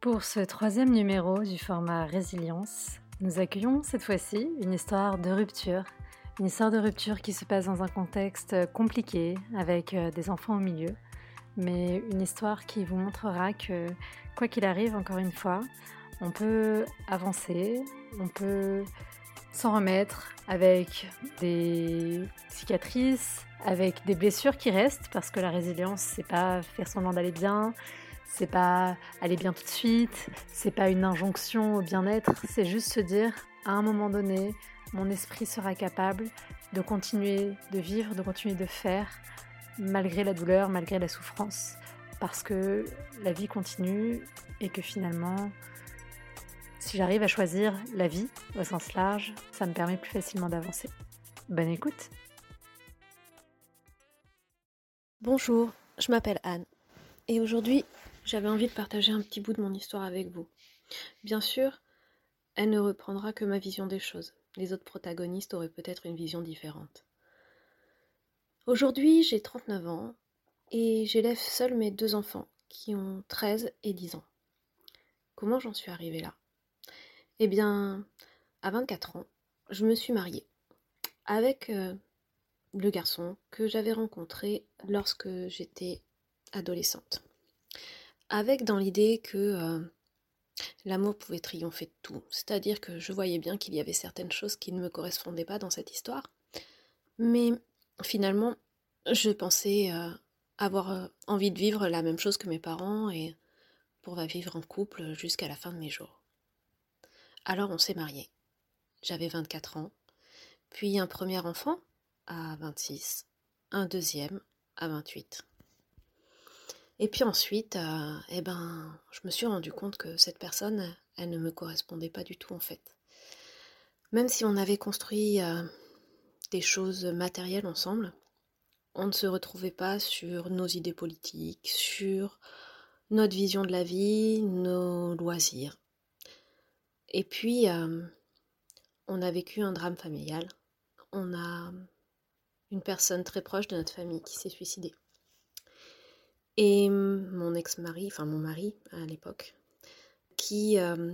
Pour ce troisième numéro du format Résilience, nous accueillons cette fois-ci une histoire de rupture. Une histoire de rupture qui se passe dans un contexte compliqué avec euh, des enfants au milieu, mais une histoire qui vous montrera que, quoi qu'il arrive, encore une fois, on peut avancer, on peut s'en remettre avec des cicatrices, avec des blessures qui restent, parce que la résilience, c'est pas faire semblant d'aller bien, c'est pas aller bien tout de suite, c'est pas une injonction au bien-être, c'est juste se dire à un moment donné, mon esprit sera capable de continuer de vivre, de continuer de faire, malgré la douleur, malgré la souffrance, parce que la vie continue et que finalement, si j'arrive à choisir la vie au sens large, ça me permet plus facilement d'avancer. Bonne écoute Bonjour, je m'appelle Anne et aujourd'hui j'avais envie de partager un petit bout de mon histoire avec vous. Bien sûr, elle ne reprendra que ma vision des choses. Les autres protagonistes auraient peut-être une vision différente. Aujourd'hui, j'ai 39 ans et j'élève seul mes deux enfants qui ont 13 et 10 ans. Comment j'en suis arrivée là? Eh bien, à 24 ans, je me suis mariée avec euh, le garçon que j'avais rencontré lorsque j'étais adolescente. Avec dans l'idée que euh, l'amour pouvait triompher de tout. C'est-à-dire que je voyais bien qu'il y avait certaines choses qui ne me correspondaient pas dans cette histoire. Mais finalement, je pensais euh, avoir euh, envie de vivre la même chose que mes parents et pour vivre en couple jusqu'à la fin de mes jours. Alors on s'est mariés. J'avais 24 ans, puis un premier enfant à 26, un deuxième à 28. Et puis ensuite, euh, eh ben, je me suis rendu compte que cette personne, elle ne me correspondait pas du tout en fait. Même si on avait construit euh, des choses matérielles ensemble, on ne se retrouvait pas sur nos idées politiques, sur notre vision de la vie, nos loisirs. Et puis, euh, on a vécu un drame familial. On a une personne très proche de notre famille qui s'est suicidée. Et mon ex-mari, enfin mon mari à l'époque, qui euh,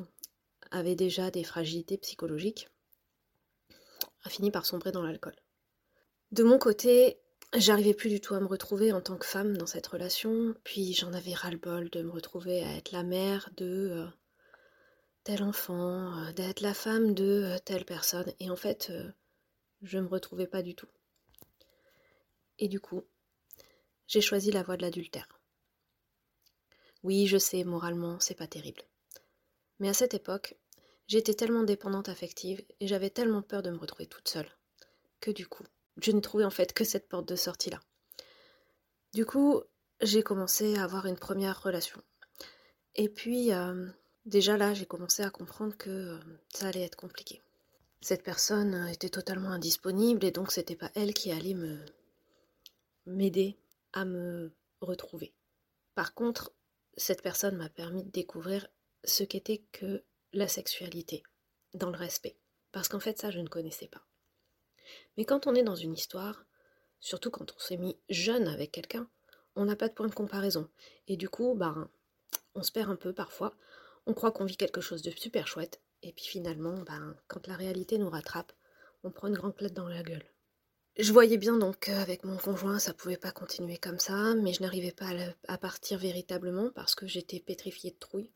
avait déjà des fragilités psychologiques, a fini par sombrer dans l'alcool. De mon côté, j'arrivais plus du tout à me retrouver en tant que femme dans cette relation, puis j'en avais ras-le-bol de me retrouver à être la mère de euh, tel enfant, euh, d'être la femme de telle personne, et en fait, je me retrouvais pas du tout. Et du coup, j'ai choisi la voie de l'adultère. Oui, je sais, moralement, c'est pas terrible. Mais à cette époque, j'étais tellement dépendante affective et j'avais tellement peur de me retrouver toute seule que du coup, je ne trouvais en fait que cette porte de sortie là. Du coup, j'ai commencé à avoir une première relation. Et puis, euh, déjà là, j'ai commencé à comprendre que euh, ça allait être compliqué. Cette personne était totalement indisponible et donc c'était pas elle qui allait me m'aider à me retrouver. Par contre, cette personne m'a permis de découvrir ce qu'était que la sexualité, dans le respect. Parce qu'en fait, ça, je ne connaissais pas. Mais quand on est dans une histoire, surtout quand on s'est mis jeune avec quelqu'un, on n'a pas de point de comparaison. Et du coup, ben, on se perd un peu parfois. On croit qu'on vit quelque chose de super chouette. Et puis finalement, ben, quand la réalité nous rattrape, on prend une grande claque dans la gueule. Je voyais bien donc qu'avec mon conjoint, ça pouvait pas continuer comme ça, mais je n'arrivais pas à, partir véritablement parce que j'étais pétrifiée de trouille.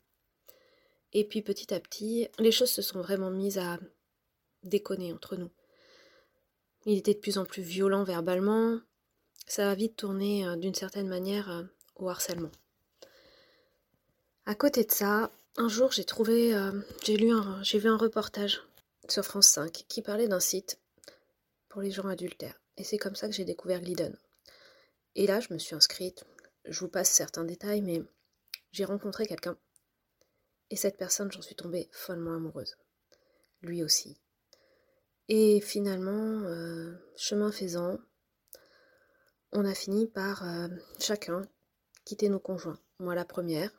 Et puis petit à petit, les choses se sont vraiment mises à déconner entre nous. Il était de plus en plus violent verbalement, ça a vite tourné euh, d'une certaine manière euh, au harcèlement. À côté de ça, un jour j'ai trouvé, euh, j'ai lu, j'ai vu un reportage sur France 5 qui parlait d'un site les gens adultères. Et c'est comme ça que j'ai découvert Glidden. Et là, je me suis inscrite. Je vous passe certains détails, mais j'ai rencontré quelqu'un. Et cette personne, j'en suis tombée follement amoureuse. Lui aussi. Et finalement, euh, chemin faisant, on a fini par euh, chacun quitter nos conjoints. Moi la première,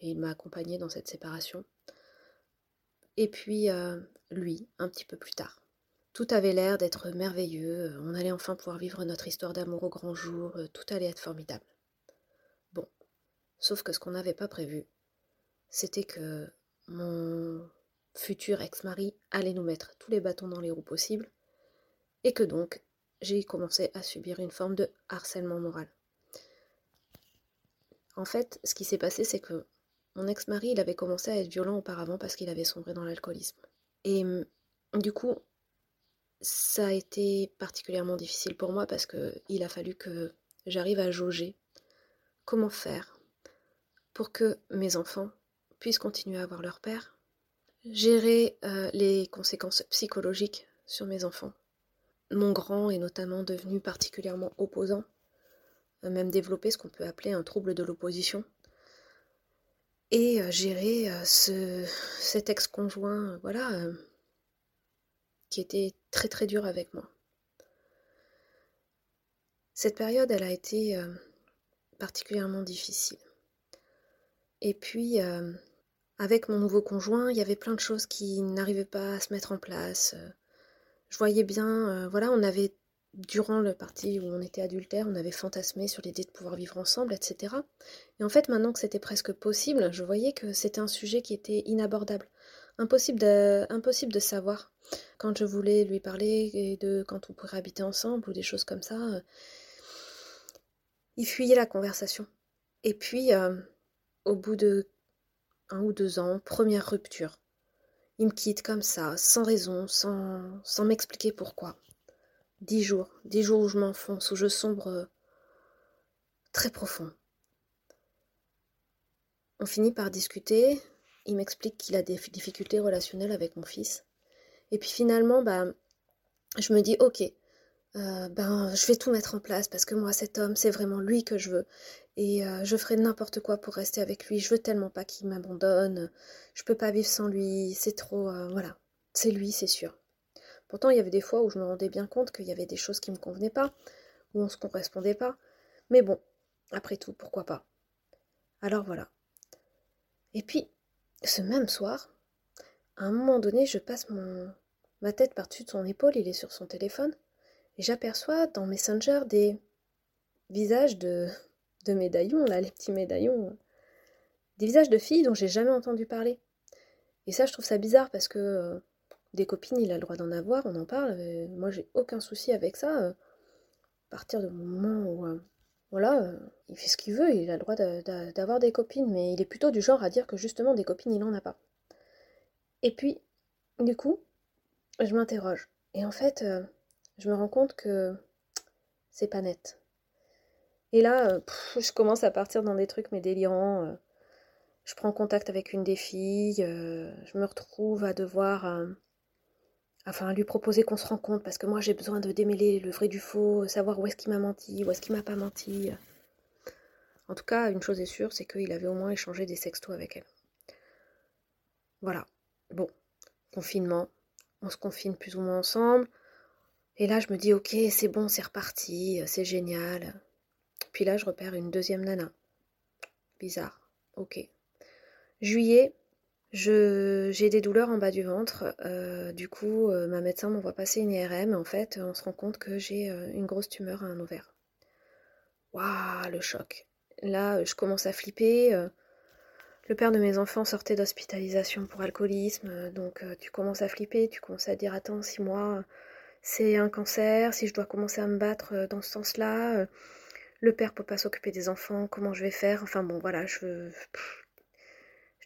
et il m'a accompagnée dans cette séparation. Et puis euh, lui, un petit peu plus tard. Tout avait l'air d'être merveilleux, on allait enfin pouvoir vivre notre histoire d'amour au grand jour, tout allait être formidable. Bon, sauf que ce qu'on n'avait pas prévu, c'était que mon futur ex-mari allait nous mettre tous les bâtons dans les roues possibles, et que donc j'ai commencé à subir une forme de harcèlement moral. En fait, ce qui s'est passé, c'est que mon ex-mari, il avait commencé à être violent auparavant parce qu'il avait sombré dans l'alcoolisme. Et hum, du coup, ça a été particulièrement difficile pour moi parce qu'il a fallu que j'arrive à jauger comment faire pour que mes enfants puissent continuer à avoir leur père, gérer euh, les conséquences psychologiques sur mes enfants. Mon grand est notamment devenu particulièrement opposant, même développé ce qu'on peut appeler un trouble de l'opposition et euh, gérer euh, ce, cet ex-conjoint, euh, voilà, était très très dur avec moi. Cette période, elle a été particulièrement difficile. Et puis, avec mon nouveau conjoint, il y avait plein de choses qui n'arrivaient pas à se mettre en place. Je voyais bien, voilà, on avait durant le parti où on était adultère, on avait fantasmé sur l'idée de pouvoir vivre ensemble, etc. Et en fait, maintenant que c'était presque possible, je voyais que c'était un sujet qui était inabordable. Impossible de, savoir quand je voulais lui parler et de quand on pourrait habiter ensemble ou des choses comme ça. Euh, il fuyait la conversation. Et puis, euh, au bout de un ou deux ans, première rupture. Il me quitte comme ça, sans raison, sans, sans m'expliquer pourquoi. Dix jours, dix jours où je m'enfonce, où je sombre euh, très profond. On finit par discuter. Il m'explique qu'il a des difficultés relationnelles avec mon fils. Et puis finalement, bah, je me dis, ok, euh, ben, je vais tout mettre en place parce que moi, cet homme, c'est vraiment lui que je veux. Et euh, je ferai n'importe quoi pour rester avec lui. Je veux tellement pas qu'il m'abandonne. Je peux pas vivre sans lui. C'est trop. voilà. C'est lui, c'est sûr. Pourtant, il y avait des fois où je me rendais bien compte qu'il y avait des choses qui ne me convenaient pas, où on ne se correspondait pas. Mais bon, après tout, pourquoi pas? Alors voilà. Et puis, ce même soir, à un moment donné, je passe mon, ma tête par-dessus de son épaule, il est sur son téléphone, et j'aperçois dans Messenger des visages de, de médaillons, là, les petits médaillons, des visages de filles dont j'ai jamais entendu parler. Et ça, je trouve ça bizarre parce que euh, des copines, il a le droit d'en avoir, on en parle. moi, j'ai aucun souci avec ça. Euh, à partir du moment où, euh, voilà, euh, il fait ce qu'il veut, il a le droit d'avoir des copines, mais il est plutôt du genre à dire que justement des copines, il n'en a pas. Et puis, du coup, je m'interroge. Et en fait, je me rends compte que c'est pas net. Et là, je commence à partir dans des trucs mais délirants. je prends contact avec une des filles, je me retrouve à devoir enfin lui proposer qu'on se rencontre parce que moi j'ai besoin de démêler le vrai du faux, savoir où est-ce qu'il m'a menti, où est-ce qu'il m'a pas menti. En tout cas, une chose est sûre, c'est qu'il avait au moins échangé des sextos avec elle. Voilà. Bon, confinement, on se confine plus ou moins ensemble. Et là, je me dis, ok, c'est bon, c'est reparti, c'est génial. Puis là, je repère une deuxième nana. Bizarre. Ok. Juillet, j'ai des douleurs en bas du ventre. Euh, du coup, euh, ma médecin m'envoie passer une IRM. En fait, on se rend compte que j'ai euh, une grosse tumeur à un ovaire. Waouh, le choc. Là, je commence à flipper. le père de mes enfants sortait d'hospitalisation pour alcoolisme. donc, tu commences à flipper. Tu commences à dire Attends, si moi, c'est un cancer, si je dois commencer à me battre dans ce sens-là, le père peut pas s'occuper des enfants, comment je vais faire? Enfin, bon, voilà, je.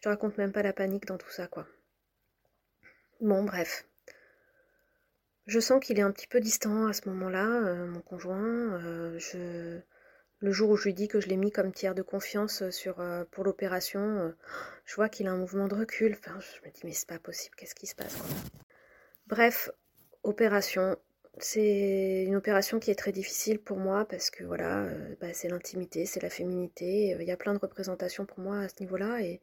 Je te raconte même pas la panique dans tout ça, quoi. Bon, bref. Je sens qu'il est un petit peu distant à ce moment-là, euh, mon conjoint. Euh, je... Le jour où je lui dis que je l'ai mis comme tiers de confiance euh, pour l'opération, je vois qu'il a un mouvement de recul. Je me dis, mais c'est pas possible, qu'est-ce qui se passe Bref, opération. C'est une opération qui est très difficile pour moi parce que voilà, bah, c'est l'intimité, c'est la féminité. Il y a plein de représentations pour moi à ce niveau-là et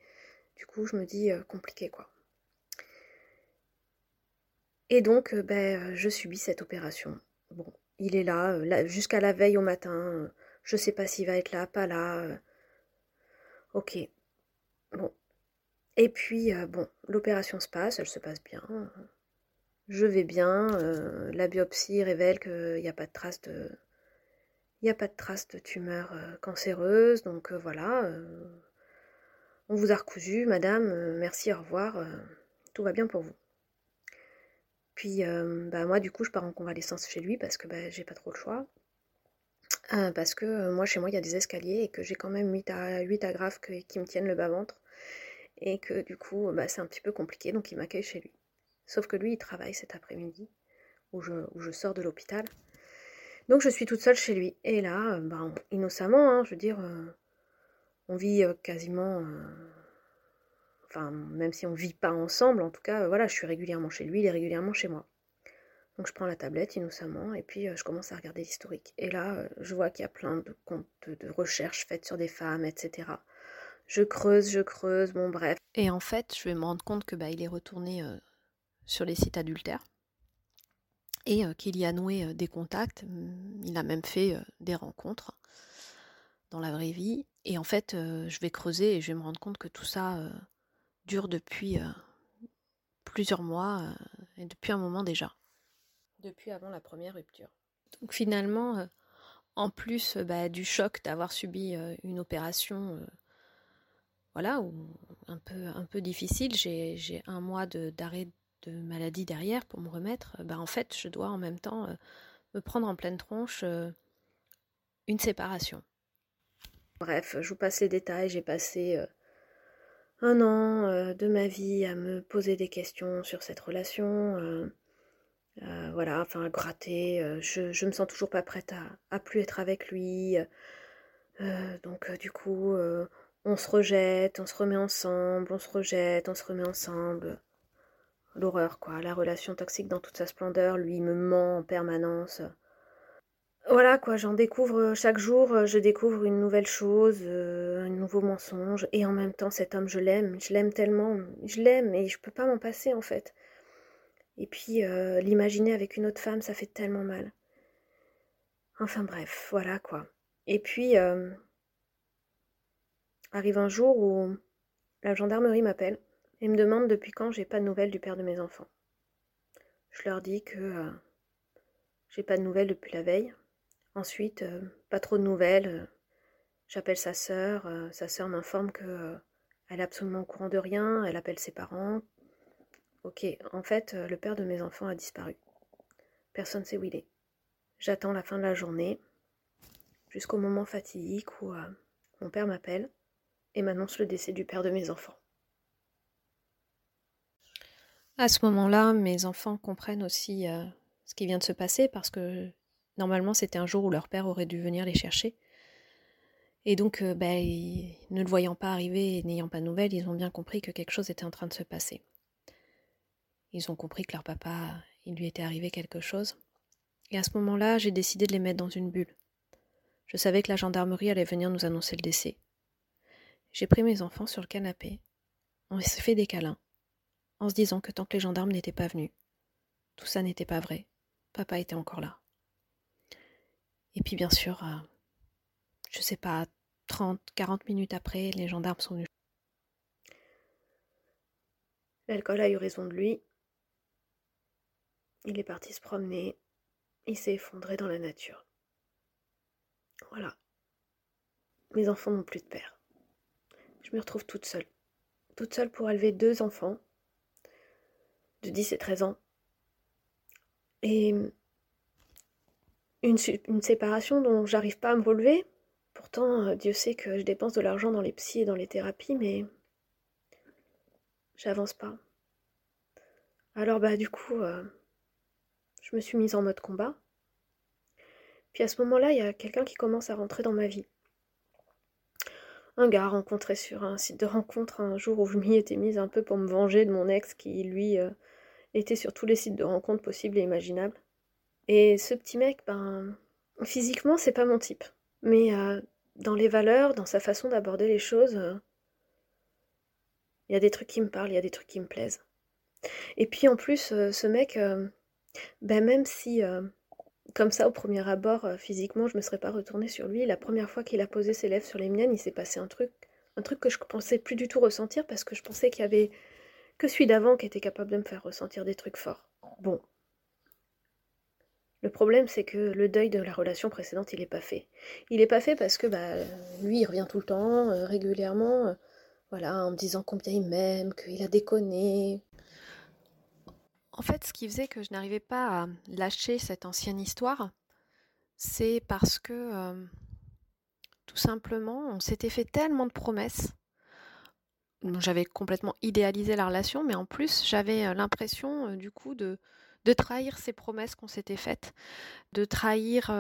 du coup, je me dis euh, compliqué quoi. Et donc, euh, ben, euh, je subis cette opération. Bon, il est là, jusqu'à la veille au matin. je sais pas s'il va être là, pas là. ok. Bon. Et puis, bon, l'opération se passe, elle se passe bien. Je vais bien. la biopsie révèle qu'il n'y a pas de trace de. Il n'y a pas de trace de tumeur cancéreuse, donc voilà, On vous a recousu, madame, euh, merci, au revoir, tout va bien pour vous. Puis bah, moi du coup je pars en convalescence chez lui parce que bah, j'ai pas trop le choix. parce que moi chez moi il y a des escaliers et que j'ai quand même 8, à, 8 agrafes qui me tiennent le bas-ventre. Et que du coup bah, c'est un petit peu compliqué donc il m'accueille chez lui. Sauf que lui il travaille cet après-midi où je, sors de l'hôpital. Donc je suis toute seule chez lui. Et là, euh, bah, innocemment, hein, je veux dire, euh, on vit euh, quasiment... enfin, même si on vit pas ensemble, en tout cas, voilà, je suis régulièrement chez lui, il est régulièrement chez moi. Donc je prends la tablette innocemment et puis je commence à regarder l'historique. Et là, je vois qu'il y a plein de comptes de recherches faites sur des femmes, etc. Je creuse, je creuse, bon bref. Et en fait, je vais me rendre compte que bah, il est retourné sur les sites adultères et qu'il y a noué des contacts. Mmh, il a même fait des rencontres dans la vraie vie. Et en fait, je vais creuser et je vais me rendre compte que tout ça dure depuis plusieurs mois et depuis un moment déjà. Depuis avant la première rupture. Donc finalement, en plus bah, du choc d'avoir subi une opération, voilà, un peu, difficile, j'ai un mois d'arrêt de maladie derrière pour me remettre, euh, bah en fait, je dois en même temps euh, me prendre en pleine tronche euh, une séparation. Bref, je vous passe les détails. J'ai passé un an de ma vie à me poser des questions sur cette relation. voilà, enfin à gratter. je, me sens toujours pas prête à plus être avec lui. donc du coup, on se rejette, on se remet ensemble, on se rejette, on se remet ensemble l'horreur, quoi. La relation toxique dans toute sa splendeur, lui me ment en permanence. Voilà, quoi, j'en découvre chaque jour, je découvre une nouvelle chose, euh, un nouveau mensonge, et en même temps, cet homme, je l'aime, je l'aime tellement, je l'aime, et je peux pas m'en passer, en fait. Et puis, euh, l'imaginer avec une autre femme, ça fait tellement mal. Enfin bref, voilà, quoi. Et puis, euh, arrive un jour où la gendarmerie m'appelle et me demande depuis quand j'ai pas de nouvelles du père de mes enfants. Je leur dis que euh, j'ai pas de nouvelles depuis la veille. Ensuite, euh, pas trop de nouvelles. J'appelle sa sœur. Euh, sa sœur m'informe que elle est absolument au courant de rien. Elle appelle ses parents. Ok, en fait, le père de mes enfants a disparu. Personne ne sait où il est. J'attends la fin de la journée, jusqu'au moment fatidique où mon père m'appelle et m'annonce le décès du père de mes enfants. À ce moment-là, mes enfants comprennent aussi euh, ce qui vient de se passer parce que normalement c'était un jour où leur père aurait dû venir les chercher. Et donc, euh, ben, ne le voyant pas arriver et n'ayant pas de nouvelles, ils ont bien compris que quelque chose était en train de se passer. Ils ont compris que leur papa, il lui était arrivé quelque chose. Et à ce moment-là, j'ai décidé de les mettre dans une bulle. Je savais que la gendarmerie allait venir nous annoncer le décès. J'ai pris mes enfants sur le canapé. On s'est fait des câlins en se disant que tant que les gendarmes n'étaient pas venus, tout ça n'était pas vrai. Papa était encore là. Et puis bien sûr, euh, je sais pas, 30, 40 minutes après, les gendarmes sont venus. L'alcool a eu raison de lui. Il est parti se promener. Il s'est effondré dans la nature. Voilà. Mes enfants n'ont plus de père. Je me retrouve toute seule. Toute seule pour élever deux enfants de 10 et 13 ans. Et une, séparation dont j'arrive pas à me relever. Pourtant, euh, Dieu sait que je dépense de l'argent dans les psys et dans les thérapies, mais j'avance pas. Alors bah du coup, euh, je me suis mise en mode combat. Puis à ce moment-là, il y a quelqu'un qui commence à rentrer dans ma vie. Un gars rencontré sur un site de rencontre un jour où je m'y étais mise un peu pour me venger de mon ex qui, lui, euh, était sur tous les sites de rencontres possibles et imaginables. Et ce petit mec, ben, physiquement, c'est pas mon type. Mais euh, dans les valeurs, dans sa façon d'aborder les choses, euh, il y a des trucs qui me parlent, il y a des trucs qui me plaisent. Et puis en plus, euh, ce mec, ben même si, comme ça, au premier abord, physiquement, je me serais pas retournée sur lui, la première fois qu'il a posé ses lèvres sur les miennes, il s'est passé un truc, un truc que je pensais plus du tout ressentir parce que je pensais qu'il y avait que celui d'avant qui était capable de me faire ressentir des trucs forts. Bon. Le problème, c'est que le deuil de la relation précédente, il n'est pas fait. Il n'est pas fait parce que bah, lui, il revient tout le temps, euh, régulièrement. voilà, en me disant combien il m'aime, qu'il a déconné. En fait, ce qui faisait que je n'arrivais pas à lâcher cette ancienne histoire, c'est parce que euh, tout simplement, on s'était fait tellement de promesses. J'avais complètement idéalisé la relation, mais en plus, j'avais euh, l'impression, euh, du coup, de, de trahir ces promesses qu'on s'était faites, de trahir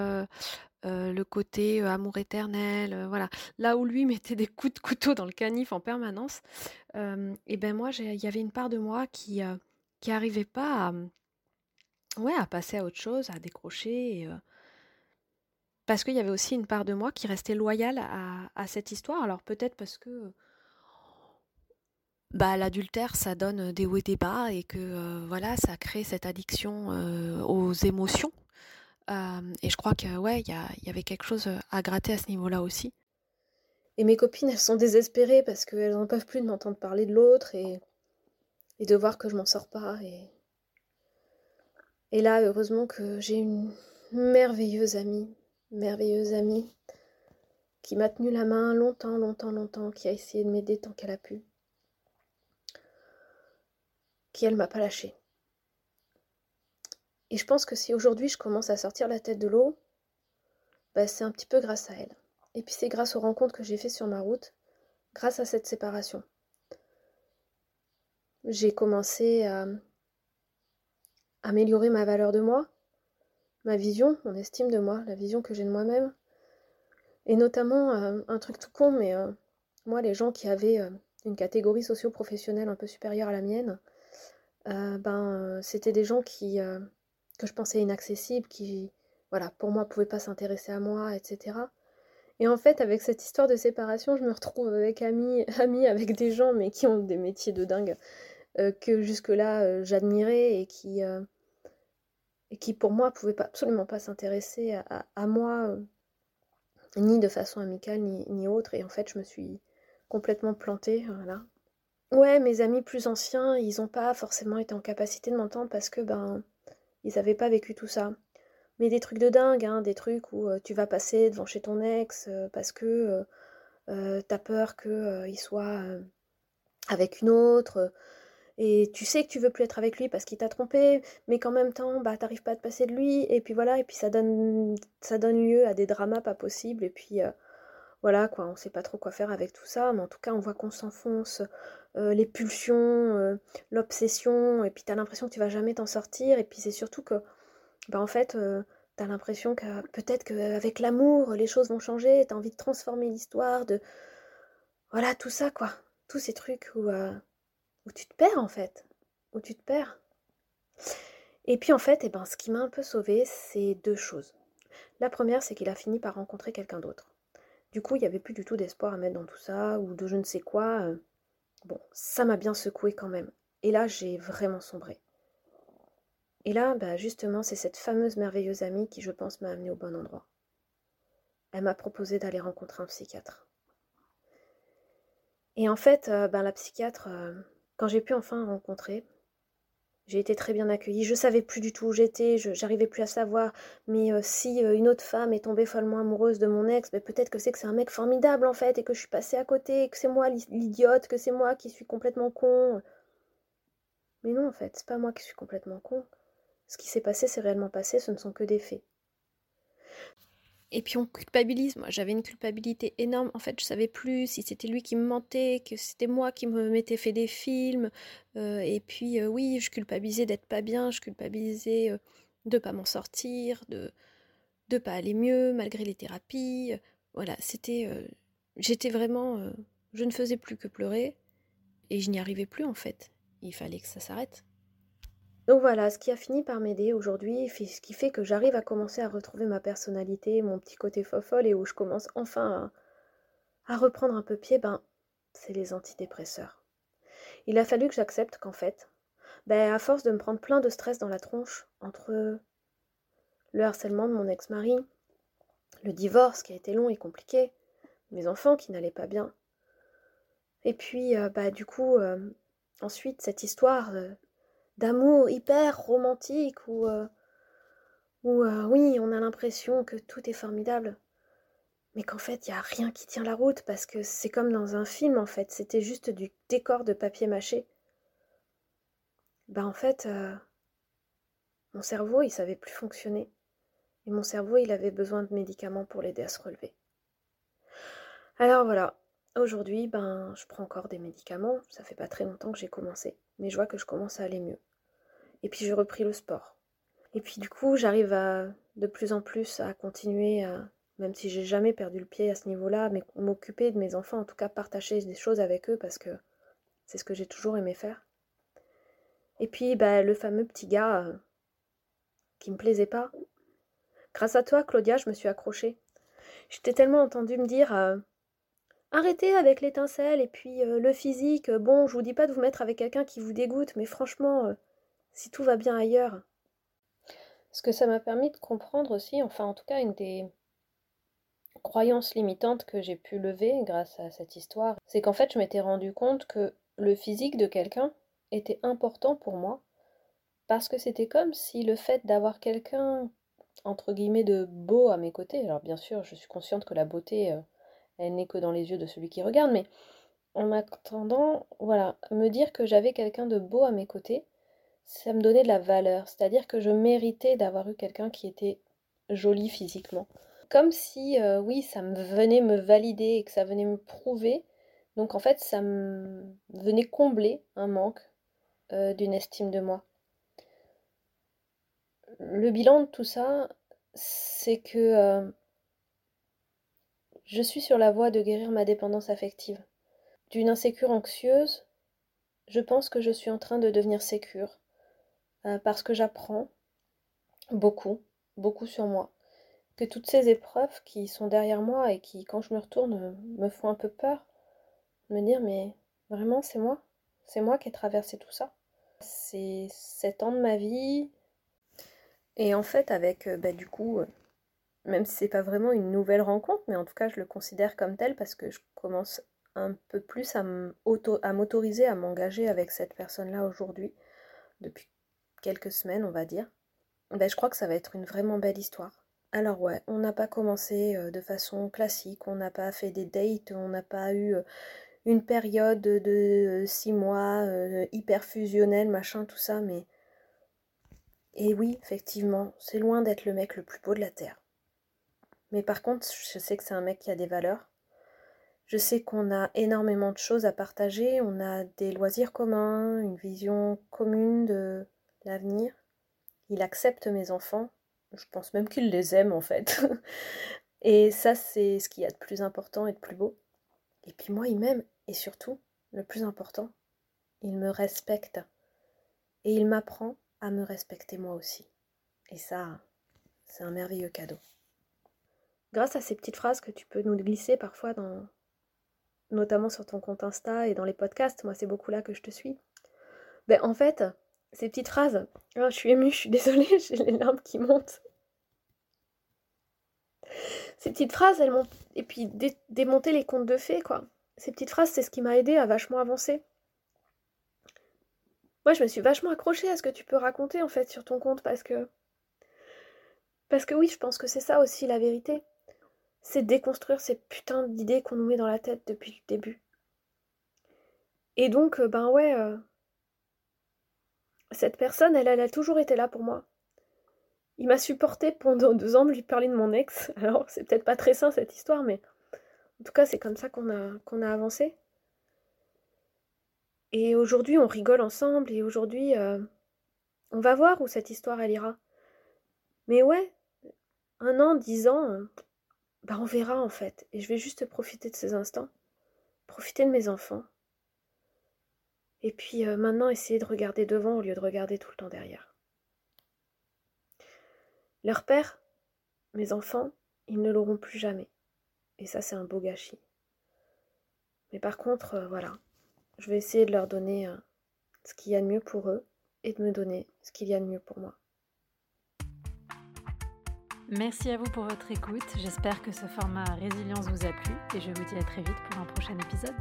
le côté amour éternel, voilà. Là où lui mettait des coups de couteau dans le canif en permanence, et ben moi, il y avait une part de moi qui qui arrivait pas à, ouais, à passer à autre chose, à décrocher. parce qu'il y avait aussi une part de moi qui restait loyale à, à cette histoire. Alors peut-être parce que bah, l'adultère, ça donne des hauts et des bas et que voilà, ça crée cette addiction aux émotions. et je crois que ouais, il y, y, avait quelque chose à gratter à ce niveau-là aussi. Et mes copines, elles sont désespérées parce qu'elles n'en peuvent plus de m'entendre parler de l'autre et, et de voir que je m'en sors pas. Et, et là, heureusement que j'ai une merveilleuse amie, merveilleuse amie, qui m'a tenu la main longtemps, longtemps, longtemps, qui a essayé de m'aider tant qu'elle a pu qui elle m'a pas lâché. Et je pense que si aujourd'hui je commence à sortir la tête de l'eau, bah, c'est un petit peu grâce à elle. Et puis c'est grâce aux rencontres que j'ai fait sur ma route, grâce à cette séparation. J'ai commencé à améliorer ma valeur de moi, ma vision, mon estime de moi, la vision que j'ai de moi-même. Et notamment, euh, un truc tout con, mais euh, moi, les gens qui avaient euh, une catégorie socio-professionnelle un peu supérieure à la mienne, euh, ben, euh, c'était des gens qui, euh, que je pensais inaccessibles, qui, voilà, pour moi, pouvaient pas s'intéresser à moi, etc. Et en fait, avec cette histoire de séparation, je me retrouve avec amis, amis avec des gens, mais qui ont des métiers de dingue, que jusque-là j'admirais et qui, et qui, pour moi, pouvaient pas, absolument pas s'intéresser à, moi, ni de façon amicale, ni, ni autre. Et en fait, je me suis complètement plantée, voilà, Ouais, mes amis plus anciens, ils ont pas forcément été en capacité de m'entendre parce que, ben, ils avaient pas vécu tout ça. Mais des trucs de dingue, hein, des trucs où tu vas passer devant chez ton ex parce que t'as peur qu'il soit avec une autre, et tu sais que tu veux plus être avec lui parce qu'il t'a trompé, mais qu'en même temps, bah, t'arrives pas à te passer de lui, et puis voilà, et puis ça donne, ça donne lieu à des dramas pas possibles, et puis voilà, quoi, on sait pas trop quoi faire avec tout ça, mais en tout cas, on voit qu'on s'enfonce euh, les pulsions, euh, l'obsession, et puis t'as l'impression que tu vas jamais t'en sortir, et puis c'est surtout que, bah en fait, euh, t'as l'impression que peut-être qu'avec l'amour, les choses vont changer, t'as envie de transformer l'histoire, de... Voilà, tout ça, quoi. Tous ces trucs où, où tu te perds, en fait. Où tu te perds. Et puis, en fait, eh ben, ce qui m'a un peu sauvée, c'est deux choses. La première, c'est qu'il a fini par rencontrer quelqu'un d'autre. Du coup, il n'y avait plus du tout d'espoir à mettre dans tout ça, ou de je ne sais quoi. Bon, ça m'a bien secoué quand même. Et là, j'ai vraiment sombré. Et là, bah justement, c'est cette fameuse merveilleuse amie qui, je pense, m'a amenée au bon endroit. Elle m'a proposé d'aller rencontrer un psychiatre. Et en fait, euh, ben, la psychiatre, euh, quand j'ai pu enfin rencontrer, j'ai été très bien accueillie. Je savais plus du tout où j'étais, j'arrivais plus à savoir. Mais euh, si euh, une autre femme est tombée follement amoureuse de mon ex, ben, peut-être que c'est que c'est un mec formidable en fait, et que je suis passée à côté, que c'est moi l'idiote, que c'est moi qui suis complètement con. Mais non, en fait, c'est pas moi qui suis complètement con. Ce qui s'est passé, c'est réellement passé, ce ne sont que des faits. Et puis on culpabilise. Moi, j'avais une culpabilité énorme. En fait, je savais plus si c'était lui qui me mentait, que c'était moi qui me m'étais fait des films. Euh, et puis, euh, oui, je culpabilisais d'être pas bien. Je culpabilisais euh, de pas m'en sortir, de de pas aller mieux malgré les thérapies. Voilà, c'était. J'étais vraiment. je ne faisais plus que pleurer et je n'y arrivais plus en fait. Il fallait que ça s'arrête. Donc voilà, ce qui a fini par m'aider aujourd'hui, ce qui fait que j'arrive à commencer à retrouver ma personnalité, mon petit côté fofolle et où je commence enfin à, reprendre un peu pied, ben, c'est les antidépresseurs. Il a fallu que j'accepte qu'en fait, ben, à force de me prendre plein de stress dans la tronche entre le harcèlement de mon ex-mari, le divorce qui a été long et compliqué, mes enfants qui n'allaient pas bien, et puis, euh, bah, du coup, euh, ensuite, cette histoire d'amour hyper romantique où, euh, où euh, oui, on a l'impression que tout est formidable. mais qu'en fait, il n'y a rien qui tient la route parce que c'est comme dans un film en fait, c'était juste du décor de papier mâché. Ben en fait, euh, mon cerveau, il savait plus fonctionner. Et mon cerveau, il avait besoin de médicaments pour l'aider à se relever. Alors voilà, aujourd'hui, ben, je prends encore des médicaments. Ça fait pas très longtemps que j'ai commencé, mais je vois que je commence à aller mieux. Et puis j'ai repris le sport. Et puis du coup, j'arrive de plus en plus à continuer même si j'ai jamais perdu le pied à ce niveau-là, mais m'occuper de mes enfants, en tout cas partager des choses avec eux parce que c'est ce que j'ai toujours aimé faire. Et puis bah, le fameux petit gars euh, qui me plaisait pas. Grâce à toi, Claudia, je me suis accrochée. J'étais tellement entendue me dire euh, arrêtez avec l'étincelle et puis euh, le physique. Bon, je vous dis pas de vous mettre avec quelqu'un qui vous dégoûte, mais franchement, si tout va bien ailleurs. Ce que ça m'a permis de comprendre aussi, enfin en tout cas une des croyance limitante que j'ai pu lever grâce à cette histoire, c'est qu'en fait je m'étais rendu compte que le physique de quelqu'un était important pour moi parce que c'était comme si le fait d'avoir quelqu'un entre guillemets de beau à mes côtés, alors bien sûr je suis consciente que la beauté euh, elle n'est que dans les yeux de celui qui regarde, mais en attendant, voilà, me dire que j'avais quelqu'un de beau à mes côtés, ça me donnait de la valeur, c'est-à-dire que je méritais d'avoir eu quelqu'un qui était joli physiquement comme si, euh, oui, ça me venait me valider et que ça venait me prouver. Donc en fait, ça venait combler un manque euh, d'une estime de moi. Le bilan de tout ça, c'est que euh, je suis sur la voie de guérir ma dépendance affective. D'une insécure anxieuse, je pense que je suis en train de devenir sécure parce que j'apprends beaucoup, beaucoup sur moi que toutes ces épreuves qui sont derrière moi et qui, quand je me retourne, me font un peu peur, me dire mais vraiment c'est moi, c'est moi qui ai traversé tout ça? C'est sept ans de ma vie. Et en fait, avec euh, bah, du coup, euh, même si c'est pas vraiment une nouvelle rencontre, mais en tout cas je le considère comme tel parce que je commence un peu plus à m'autoriser à m'engager avec cette personne-là aujourd'hui, depuis quelques semaines on va dire. Ben, je crois que ça va être une vraiment belle histoire. Alors ouais, on n'a pas commencé de façon classique, on n'a pas fait des dates, on n'a pas eu une période de six mois hyper fusionnelle, machin, tout ça, mais... Et oui, effectivement, c'est loin d'être le mec le plus beau de la Terre. Mais par contre, je sais que c'est un mec qui a des valeurs. Je sais qu'on a énormément de choses à partager, on a des loisirs communs, une vision commune de l'avenir. Il accepte mes enfants, je pense même qu'il les aime en fait. et ça, c'est ce qu'il y a de plus important et de plus beau. Et puis moi, il m'aime. Et surtout, le plus important, il me respecte. Et il m'apprend à me respecter moi aussi. Et ça, c'est un merveilleux cadeau. Grâce à ces petites phrases que tu peux nous glisser parfois dans notamment sur ton compte Insta et dans les podcasts, moi c'est beaucoup là que je te suis. Ben en fait, ces petites phrases. Oh, je suis émue, je suis désolée, j'ai les larmes qui montent. Ces petites phrases, elles m'ont. Et puis démonter les contes de fées, quoi. Ces petites phrases, c'est ce qui m'a aidé à vachement avancer. Moi, je me suis vachement accrochée à ce que tu peux raconter, en fait, sur ton compte, parce que. Parce que oui, je pense que c'est ça aussi la vérité. C'est déconstruire ces putains d'idées qu'on nous met dans la tête depuis le début. Et donc, euh, ben ouais. Euh, cette personne, elle, a toujours été là pour moi. Il m'a supporté pendant deux ans de lui parler de mon ex. Alors, c'est peut-être pas très sain cette histoire, mais en tout cas, c'est comme ça qu'on a, qu'on a avancé. Et aujourd'hui, on rigole ensemble, et aujourd'hui, euh, on va voir où cette histoire, elle ira. Mais ouais, un an, dix ans, euh, bah on verra en fait. Et je vais juste profiter de ces instants, profiter de mes enfants, et puis euh, maintenant, essayer de regarder devant au lieu de regarder tout le temps derrière. Leur père, mes enfants, ils ne l'auront plus jamais. Et ça, c'est un beau gâchis. Mais par contre, euh, voilà, je vais essayer de leur donner euh, ce qu'il y a de mieux pour eux et de me donner ce qu'il y a de mieux pour moi. Merci à vous pour votre écoute. J'espère que ce format résilience vous a plu et je vous dis à très vite pour un prochain épisode.